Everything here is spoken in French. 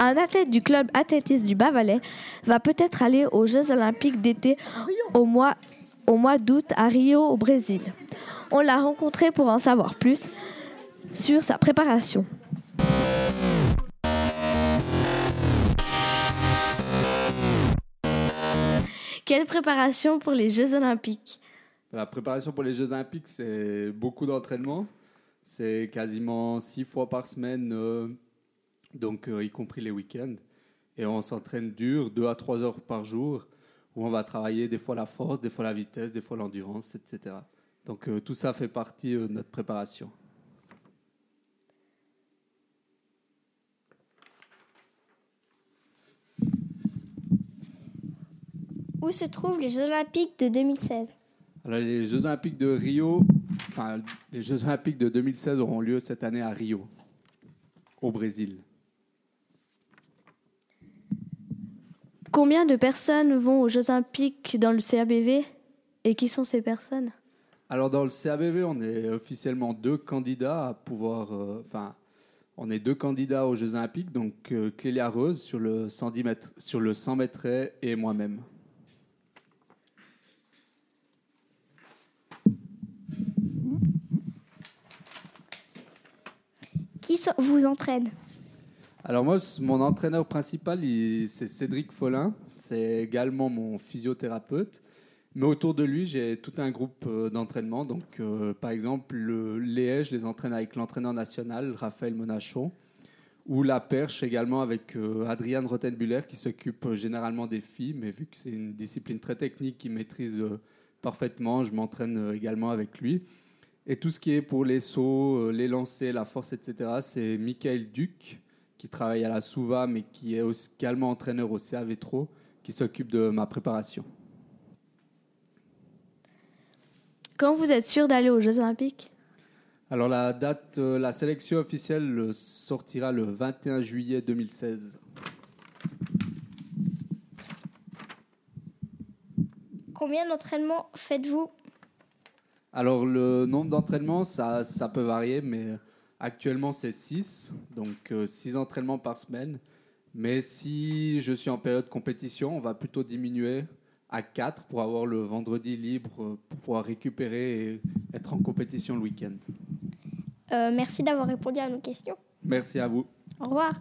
Un athlète du club athlétisme du Bas-Valais va peut-être aller aux Jeux olympiques d'été au mois, au mois d'août à Rio, au Brésil. On l'a rencontré pour en savoir plus sur sa préparation. Quelle préparation pour les Jeux olympiques? La préparation pour les Jeux olympiques, c'est beaucoup d'entraînement. C'est quasiment six fois par semaine, euh, donc euh, y compris les week-ends. Et on s'entraîne dur, deux à trois heures par jour, où on va travailler des fois la force, des fois la vitesse, des fois l'endurance, etc. Donc euh, tout ça fait partie de notre préparation. Où se trouvent les Jeux Olympiques de 2016 Alors, les Jeux Olympiques de Rio, enfin, les Jeux Olympiques de 2016 auront lieu cette année à Rio, au Brésil. Combien de personnes vont aux Jeux olympiques dans le CABV et qui sont ces personnes? Alors, dans le CABV, on est officiellement deux candidats à pouvoir. euh, Enfin, on est deux candidats aux Jeux Olympiques, donc euh, Clélia Rose sur le 110 mètres, sur le 100 mètres et moi-même. Qui so- vous entraîne Alors moi, mon entraîneur principal, c'est Cédric Follin. C'est également mon physiothérapeute. Mais autour de lui, j'ai tout un groupe euh, d'entraînement. Donc, euh, par exemple, le, haies, je les entraîne avec l'entraîneur national, Raphaël Monachon. Ou la perche également avec euh, Adriane Rottenbuller, qui s'occupe euh, généralement des filles. Mais vu que c'est une discipline très technique qu'il maîtrise parfaitement, je m'entraîne également avec lui. Et tout ce qui est pour les sauts, les lancers, la force, etc., c'est Michael Duc, qui travaille à la Souva, mais qui est aussi- également entraîneur au CAV-Tro, qui s'occupe de ma préparation. Quand vous êtes sûr d'aller aux Jeux olympiques? Alors la date, euh, la sélection officielle sortira le 21 juillet 2016. Combien d'entraînements faites-vous? Alors le nombre d'entraînements, ça, ça peut varier, mais actuellement c'est 6, donc 6 entraînements par semaine. Mais si je suis en période compétition, on va plutôt diminuer à 4 pour avoir le vendredi libre euh, pour pouvoir récupérer et être en compétition le week-end. Euh, Merci d'avoir répondu à nos questions. Merci à vous. Au revoir.